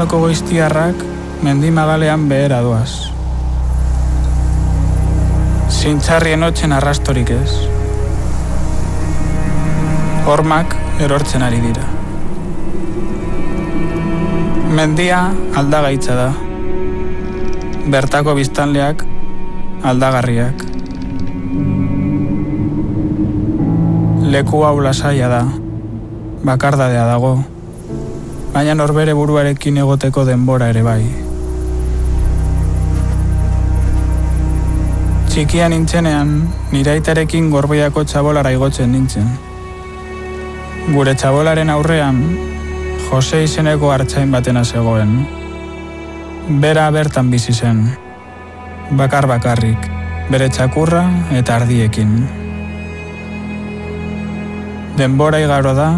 Sagar malko goiztiarrak mendimagalean behera doaz. Zintxarrien otxen arrastorik ez. Hormak erortzen ari dira. Mendia aldagaitza da. Bertako biztanleak aldagarriak. Leku hau lasaia da. Bakardadea dago baina norbere buruarekin egoteko denbora ere bai. Txikia nintzenean, niraitarekin gorbeiako txabolara igotzen nintzen. Gure txabolaren aurrean, Jose izeneko hartzain batena zegoen. Bera bertan bizi zen. Bakar bakarrik, bere txakurra eta ardiekin. Denbora igaro da,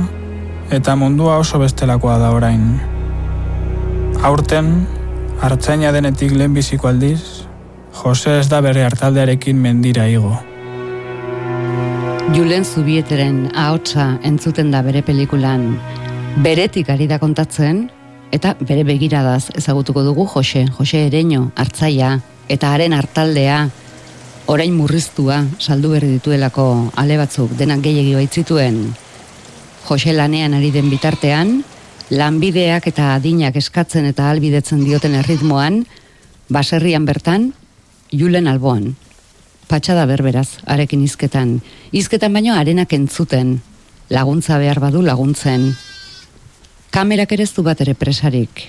eta mundua oso bestelakoa da orain. Aurten, hartzaina denetik lehen biziko aldiz, Jose ez da bere hartaldearekin mendira igo. Julen Zubieteren ahotsa entzuten da bere pelikulan, beretik ari da kontatzen, eta bere begiradaz ezagutuko dugu Jose, Jose Ereño, hartzaia, eta haren hartaldea, orain murriztua, saldu berri dituelako ale batzuk, denak gehiagi baitzituen, Jose lanean ari den bitartean, lanbideak eta adinak eskatzen eta albidetzen dioten erritmoan, baserrian bertan, julen alboan. Patxada berberaz, arekin izketan. Izketan baino arenak entzuten, laguntza behar badu laguntzen. Kamerak ere bat ere presarik.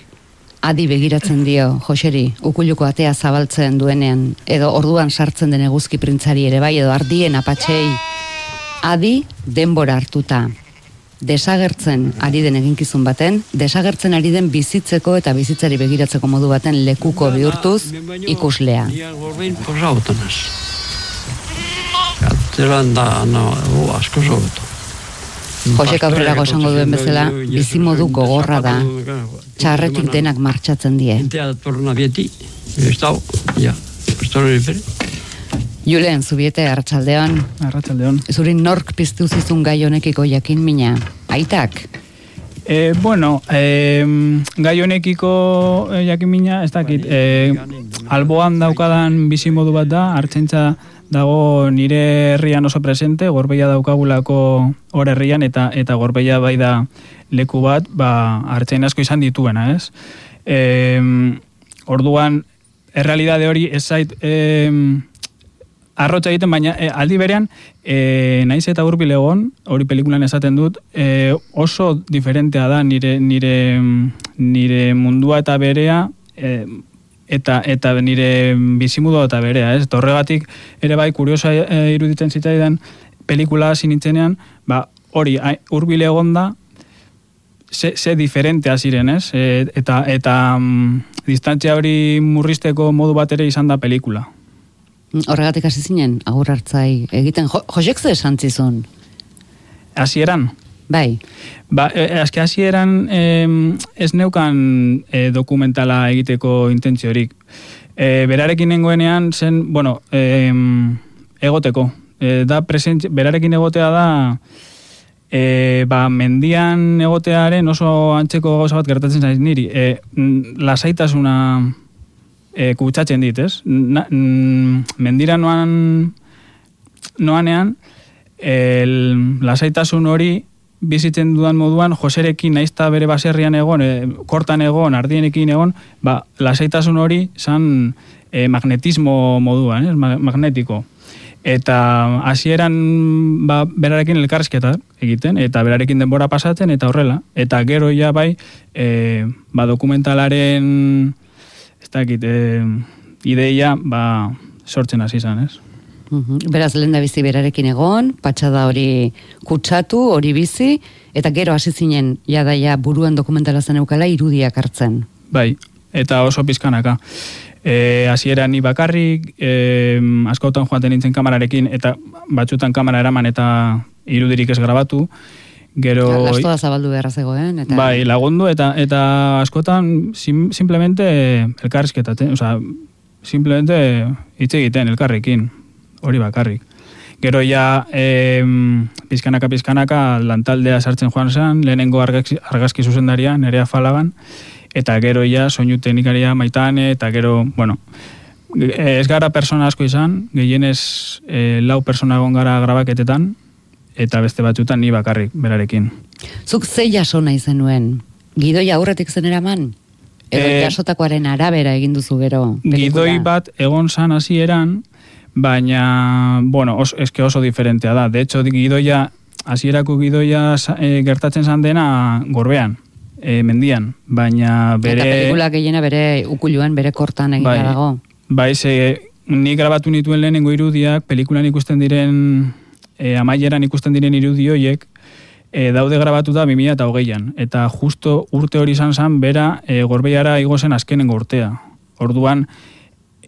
Adi begiratzen dio, Joseri, ukuluko atea zabaltzen duenean, edo orduan sartzen den eguzki printzari ere bai, edo ardien apatxei. Adi denbora hartuta, desagertzen ari den eginkizun baten, desagertzen ari den bizitzeko eta bizitzari begiratzeko modu baten lekuko bihurtuz ikuslea. Zeran da, no, asko zobeto. Jose Cabrera gozango duen bezala, bizi modu gogorra da, txarretik denak martxatzen die. Entea torna bieti, ez dau, ja, ez Julen, zubiete, arratsaldeon. Arratsaldeon. Zuri nork piztu zizun gai honekiko jakin mina? Aitak? E, bueno, e, gai honekiko e, jakin mina, ez dakit, e, alboan daukadan bizimodu bat da, hartzentza dago nire herrian oso presente, gorbeia daukagulako hor herrian, eta eta gorbeia bai da leku bat, ba, hartzen asko izan dituena, ez? E, orduan, errealidade hori ez zait, e, arrotza egiten, baina e, aldi berean, e, naiz eta urbil egon, hori pelikulan esaten dut, e, oso diferentea da nire, nire, nire mundua eta berea, e, eta eta nire bizimudo eta berea, ez? Torregatik ere bai kuriosa e, iruditzen zitzaidan pelikula hasi nintzenean, ba, hori hurbil egon da ze, ze diferente ziren, ez? E, eta eta um, distantzia hori murrizteko modu bat ere izan da pelikula. Horregatik hasi zinen, agur hartzai egiten, jo, josek ze esan zizun? Hasieran? Bai. Ba, e, e azke hasieran ez neukan e, dokumentala egiteko intentziorik. E, berarekin nengoenean zen, bueno, e, egoteko. E, da present, berarekin egotea da, e, ba, mendian egotearen oso antzeko gauza bat gertatzen zaiz niri. E, lasaitasuna e, kutsatzen dit, ez? Na, mendira noan noanean el, lasaitasun hori bizitzen dudan moduan Joserekin naizta bere baserrian egon, e, kortan egon, ardienekin egon, ba, lasaitasun hori zan e, magnetismo moduan, ez? magnetiko. Eta hasieran ba, berarekin elkarrizketa egiten, eta berarekin denbora pasatzen, eta horrela. Eta gero ja bai, e, ba, dokumentalaren dakit, e, ideia ba, sortzen hasi izan, ez? Beraz, lehen da bizi berarekin egon, patxada hori kutsatu, hori bizi, eta gero hasi zinen, jadaia buruan dokumentala zen eukala, irudiak hartzen. Bai, eta oso pizkanaka. E, Aziera ni bakarrik, e, askotan joaten nintzen kamerarekin, eta batzutan kamera eraman eta irudirik ez grabatu, Gero Lasto da zabaldu beharra zegoen eta Bai, lagundu eta eta askotan sim, simplemente elkarrizketa, o sea, simplemente hitz egiten elkarrekin, hori bakarrik. Gero ja eh pizkanaka pizkanaka lantaldea sartzen joan zen, lehenengo argazki, argazki zuzendaria nerea falagan eta gero ja soinu teknikaria maitane, eta gero, bueno, ez gara persona asko izan, gehienez e, lau persona egon gara grabaketetan, eta beste batzutan ni bakarrik berarekin. Zuk zei jaso nahi zenuen? Gidoi aurretik zen eraman? Edo Eh, jasotakoaren arabera egin duzu gero? pelikula? Gidoi bat egon zan hasieran, baina, bueno, os, eske oso diferentea da. De hecho, gidoia, hasierako gidoia e, gertatzen zan dena gorbean, e, mendian, baina bere... Eta pelikula gehiena bere ukuluan, bere kortan egina Bai. dago. Bai, ze, ni grabatu nituen lehenengo irudiak, pelikulan ikusten diren, e, amaieran ikusten diren irudi horiek, e, daude grabatu da 2000 eta hogeian. Eta justo urte hori izan zen, bera e, gorbeiara igo zen azkenengo urtea. Orduan,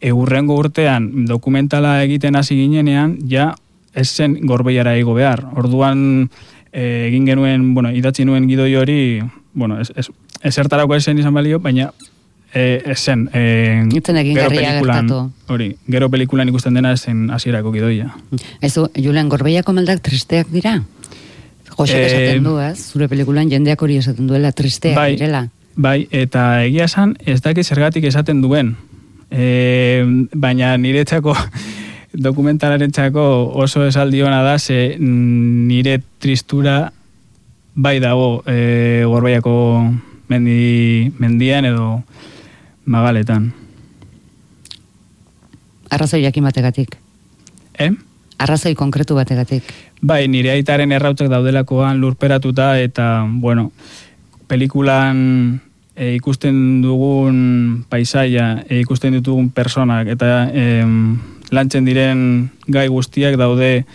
e, urrengo urtean dokumentala egiten hasi ginenean, ja ez zen gorbeiara igo behar. Orduan, e, egin genuen, bueno, idatzi nuen gidoi hori, bueno, ez, ez, ezertarako esen izan balio, baina e, ez zen. E, Itzen egin pelikulan- gertatu. Hori, gero pelikulan ikusten dena ez zen hasierako gidoia. Ezu, Julen, gorbeiako maldak tristeak dira? Josek Eh, esaten du, ez? Zure pelikulan jendeak hori esaten duela tristeak Bai. direla. Bai, eta egia esan ez dakit zergatik esaten duen. E, baina niretzako dokumentalarentzako oso esaldi ona da, ze nire tristura bai dago e, gorbeiako mendi, mendian edo magaletan. Arrazoi jakin bategatik. Eh? Arrazoi konkretu bategatik. Bai, nire aitaren errautzak daudelakoan lurperatuta eta, bueno, pelikulan e, ikusten dugun paisaia, e, ikusten ditugun personak eta e, lantzen diren gai guztiak daude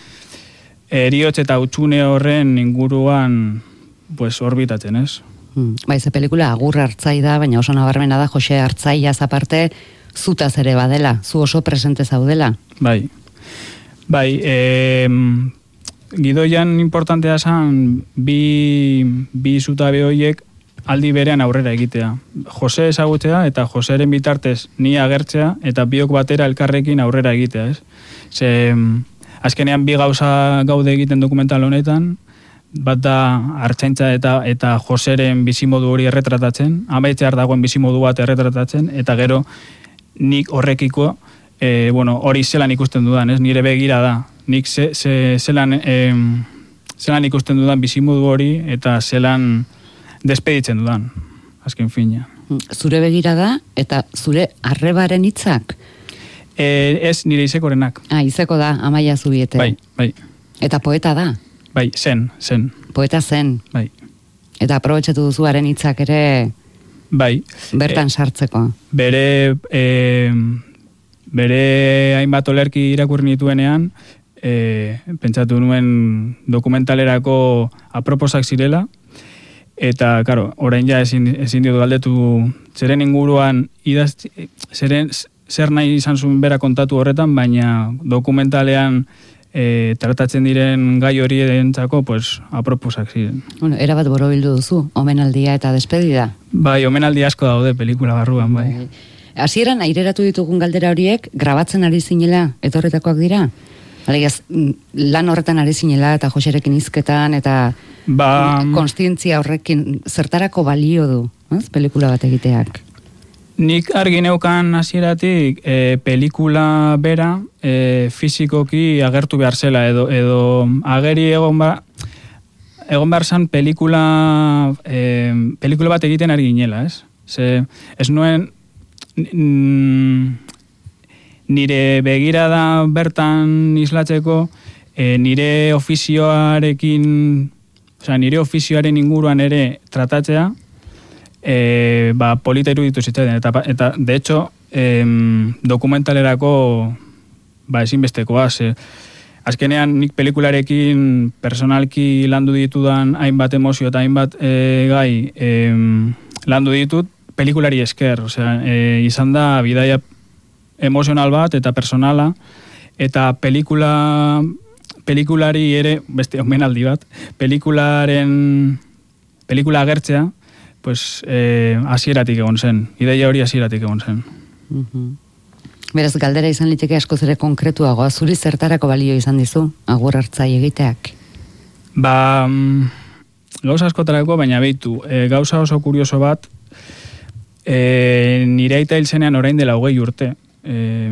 eriotz eta utxune horren inguruan pues, orbitatzen, ez? Hmm. Bai, ze pelikula agur hartzai da, baina oso nabarmena da Jose hartzaiaz aparte zutaz ere badela, zu oso presente zaudela. Bai. Bai, e, gidoian importantea zen bi, bi zutabe horiek aldi berean aurrera egitea. Jose ezagutzea eta Joseren bitartez ni agertzea eta biok batera elkarrekin aurrera egitea, ez? Ze, azkenean bi gauza gaude egiten dokumental honetan, bat da hartzaintza eta eta Joseren bizimodu hori erretratatzen, amaitzear dagoen bizimodu bat erretratatzen, eta gero nik horrekiko e, bueno, hori zelan ikusten dudan, ez? Nire begira da. Nik ze, ze, zelan, e, zelan ikusten dudan bizimodu hori eta zelan despeditzen dudan, azken fina. Zure begira da eta zure arrebaren hitzak. E, ez nire izekorenak. Ah, izeko da, amaia zubiete. Bai, bai, Eta poeta da, bai, zen, zen, poeta zen. bai. Eta aprobetxatu duzu haren hitzak ere Bai, bertan sartzeko. bere e, bere hainbat olerki irakurri nituenean e, pentsatu nuen dokumentalerako aproposak zirela eta, karo, orain ja ezin, ezin diotu galdetu zeren inguruan idaz, zeren, zer nahi izan zuen bera kontatu horretan, baina dokumentalean e, tratatzen diren gai hori edentzako, pues, aproposak ziren. Bueno, erabat borobildu duzu, omenaldia eta despedida. Bai, omenaldi asko daude pelikula barruan, bai. Hasieran aireratu ditugun galdera horiek grabatzen ari zinela etorretakoak dira. Alegiaz, mm, lan horretan ari zinela eta Joserekin hizketan eta Ba, konstientzia horrekin zertarako balio du, ez? Pelikula bat egiteak. Nik argi neukan hasieratik e, pelikula bera e, fizikoki agertu behar zela edo, edo ageri egon ba, egon behar zan pelikula, e, pelikula bat egiten ari ginela, ez? Ze, ez nuen nire begirada bertan islatzeko e, nire ofizioarekin osea, nire ofizioaren inguruan ere tratatzea e, ba, polita iruditu zitzaidan. Eta, pa- eta de hecho, em, dokumentalerako ba, ezinbestekoa, ze, azkenean nik pelikularekin personalki landu ditudan hainbat emozio eta hainbat e, gai em, landu ditut pelikulari esker, osea, e, izan da bidaia emozional bat eta personala eta pelikula pelikulari ere, beste omenaldi bat, pelikularen pelikula agertzea, pues eh, hasieratik egon zen. Ideia hori hasieratik egon zen. Mhm. Beraz, galdera izan liteke askoz ere konkretuagoa, zuri zertarako balio izan dizu, agur hartzai egiteak. Ba, mm, gauza askotarako, baina behitu, e, gauza oso kurioso bat, E, nire aita hil zenean orain dela hogei urte. E,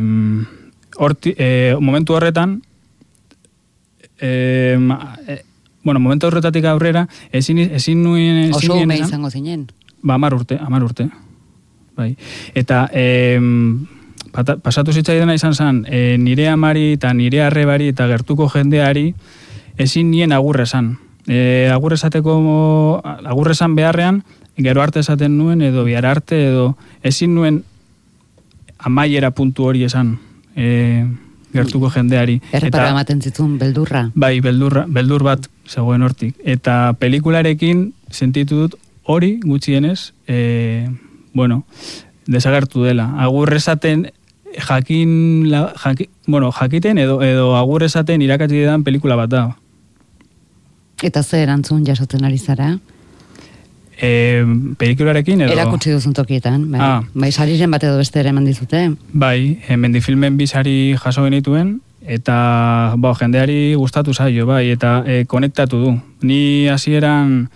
horti, e, momentu horretan, e, e, bueno, momentu horretatik aurrera, ezin, ezin nuen... Oso ume izango zinen. Ba, amar urte, amar urte. Bai. Eta em, pata, pasatu zitzaidana izan zen, e, nire amari eta nire arrebari eta gertuko jendeari ezin nien agurre esan. E, agurre esateko, agurre esan beharrean, gero arte esaten nuen edo bihar arte edo ezin nuen amaiera puntu hori esan e, gertuko jendeari. Errepara ematen zitun beldurra. Bai, beldur, beldur bat zegoen hortik. Eta pelikularekin sentitu dut hori gutxienez, e, bueno, desagertu dela. Agur esaten jakin, la, jaki, bueno, jakiten edo, edo agur esaten irakatzi dan pelikula bat da. Eta ze erantzun jasotzen ari zara? E, pelikularekin edo... Erakutsi duzun tokietan. Bai, Ah. bai sariren bate edo beste ere eman dizute. Bai, e, mendifilmen bizari jaso genituen, eta bo, jendeari gustatu zaio, bai, eta e, konektatu du. Ni hasieran,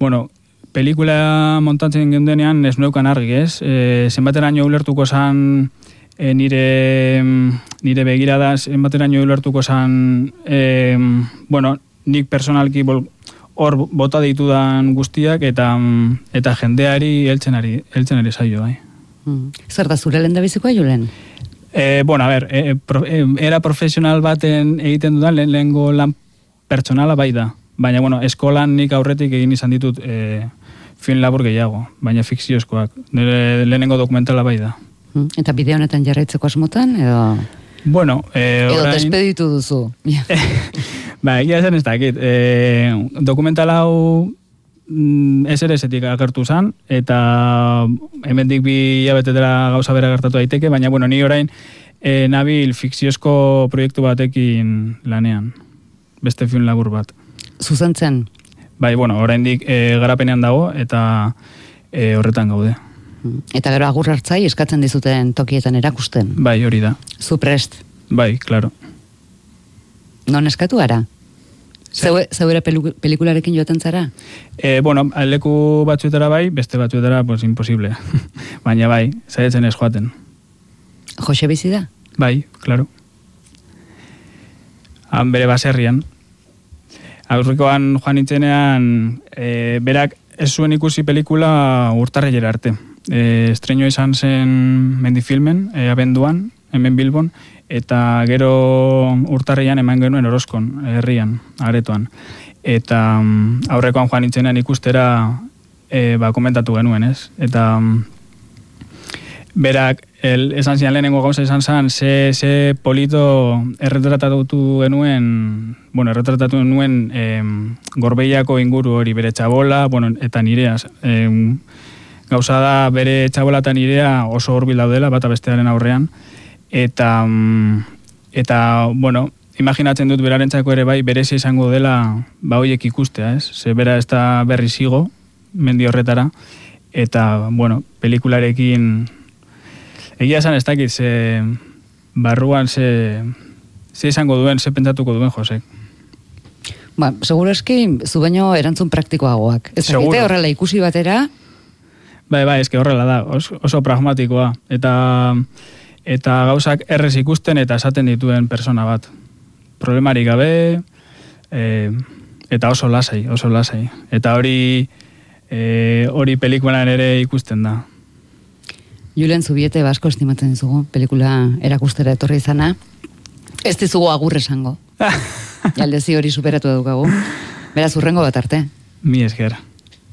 bueno, pelikula montatzen gendenean ez neukan argi, ez? E, zenbateraino ulertuko zan e, nire, nire begirada, zenbateraino ulertuko zan, e, bueno, nik personalki bol, hor bota ditudan guztiak eta eta jendeari heltzen ari heltzen ari zaio bai. Mm. Zer da zure lehen da bizikoa, Julen? E, bueno, a ber, e, pro, e, era profesional baten egiten dudan lehen lehengo lan pertsonala bai da. Baina, bueno, eskolan nik aurretik egin izan ditut e, film labur gehiago, baina fikziozkoak. Nire lehenengo dokumentala bai da. Mm. Eta bide honetan jarraitzeko asmotan, edo... Bueno, e, Edo orain... despeditu duzu. ba, egia esan ez dakit. E, dokumental hau mm, SRS-etik agertu zan, eta hemendik bi hilabetetara gauza bera gertatu daiteke, baina bueno, ni orain e, nabil fikziozko proiektu batekin lanean. Beste film labur bat. Zuzentzen. Bai, bueno, oraindik e, garapenean dago, eta e, horretan gaude. Eta gero agur hartzai eskatzen dizuten tokietan erakusten. Bai, hori da. Zu prest. Bai, claro. Non eskatu ara? Zeue, zeure pelu- pelikularekin joaten zara? E, bueno, leku batzuetara bai, beste batzuetara, pues, imposible. Baina bai, zaitzen ez joaten. Jose bizi da? Bai, claro. Han bere baserrian. Aurrikoan joan nintzenean, e, berak ez zuen ikusi pelikula urtarrilera arte. E, estreño izan zen mendifilmen, e, abenduan, hemen Bilbon, eta gero urtarrian eman genuen Orozkon, herrian, aretoan. Eta mm, aurrekoan joan nintzenean ikustera e, ba, komentatu genuen, ez? Eta mm, berak el, esan zian lehenengo gauza izan zen, ze, ze polito erretratatu genuen, bueno, erretratatu genuen em, gorbeiako inguru hori bere txabola, bueno, eta nirea. Em, gauza da bere txabola eta nirea oso hurbil daudela, bata bestearen aurrean, eta, mm, eta bueno, imaginatzen dut berarentzako ere bai berezi izango dela ba hoiek ikustea, ez? Ze bera ez da berri zigo, mendi horretara, eta, bueno, pelikularekin Egia esan ez dakit, ze barruan ze, ze izango duen, ze pentsatuko duen Josek. Ba, seguro eski, zu baino erantzun praktikoagoak. Ez dakite horrela ikusi batera, Bai, bai, eske horrela da, oso, oso pragmatikoa. Eta, eta gauzak errez ikusten eta esaten dituen persona bat. Problemarik gabe, e, eta oso lasai, oso lasai. Eta hori e, hori pelikulan ere ikusten da. Julen Zubiete basko estimatzen dizugu, pelikula erakustera etorri izana. Ez dizugu agur esango. Aldezi hori superatu daukagu. Beraz, urrengo bat arte. Mi esker.